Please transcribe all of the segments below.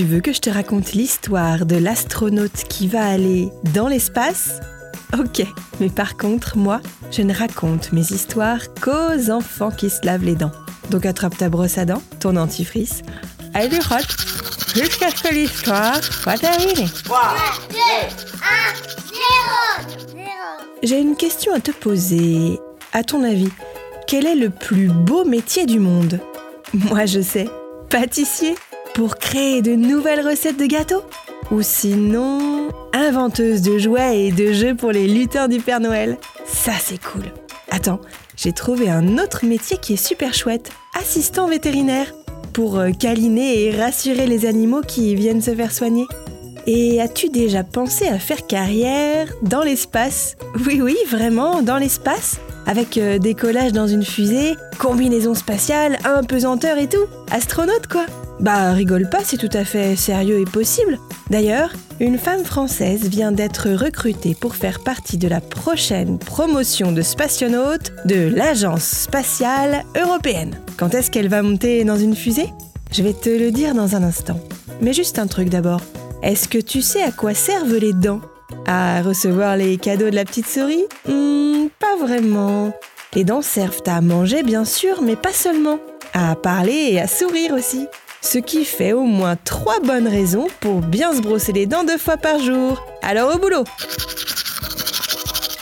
Tu veux que je te raconte l'histoire de l'astronaute qui va aller dans l'espace? Ok, mais par contre, moi, je ne raconte mes histoires qu'aux enfants qui se lavent les dents. Donc attrape ta brosse à dents, ton dentifrice, et du hot, jusqu'à ce que l'histoire soit terminée. 3, 2, 1, 0, 0. J'ai une question à te poser. À ton avis, quel est le plus beau métier du monde? Moi je sais, pâtissier, pour créer de nouvelles recettes de gâteaux Ou sinon, inventeuse de jouets et de jeux pour les lutins du Père Noël. Ça c'est cool. Attends, j'ai trouvé un autre métier qui est super chouette, assistant vétérinaire, pour euh, câliner et rassurer les animaux qui viennent se faire soigner. Et as-tu déjà pensé à faire carrière dans l'espace? Oui, oui, vraiment, dans l'espace? Avec euh, décollage dans une fusée, combinaison spatiale, impesanteur et tout Astronaute, quoi Bah, rigole pas, c'est tout à fait sérieux et possible. D'ailleurs, une femme française vient d'être recrutée pour faire partie de la prochaine promotion de spationaute de l'Agence spatiale européenne. Quand est-ce qu'elle va monter dans une fusée? Je vais te le dire dans un instant. Mais juste un truc d'abord. Est-ce que tu sais à quoi servent les dents? À recevoir les cadeaux de la petite souris Hmm, Pas vraiment. Les dents servent à manger, bien sûr, mais pas seulement. À parler et à sourire aussi. Ce qui fait au moins trois bonnes raisons pour bien se brosser les dents deux fois par jour. Alors au boulot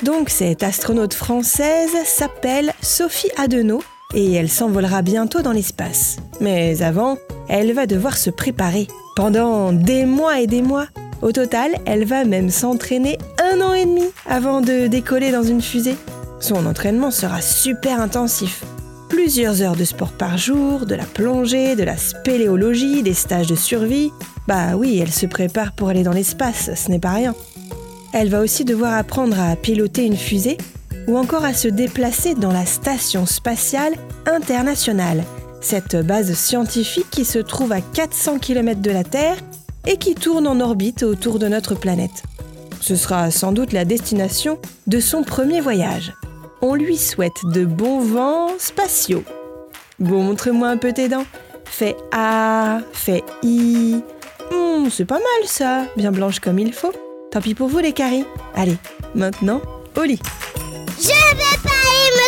Donc cette astronaute française s'appelle Sophie Adenau et elle s'envolera bientôt dans l'espace. Mais avant, elle va devoir se préparer pendant des mois et des mois. Au total, elle va même s'entraîner un an et demi avant de décoller dans une fusée. Son entraînement sera super intensif. Plusieurs heures de sport par jour, de la plongée, de la spéléologie, des stages de survie. Bah oui, elle se prépare pour aller dans l'espace, ce n'est pas rien. Elle va aussi devoir apprendre à piloter une fusée ou encore à se déplacer dans la Station spatiale internationale, cette base scientifique qui se trouve à 400 km de la Terre et qui tourne en orbite autour de notre planète. Ce sera sans doute la destination de son premier voyage. On lui souhaite de bons vents spatiaux. Bon, montre-moi un peu tes dents. Fais A, fais I. Hmm, c'est pas mal ça, bien blanche comme il faut. Tant pis pour vous les caries. Allez, maintenant, au lit.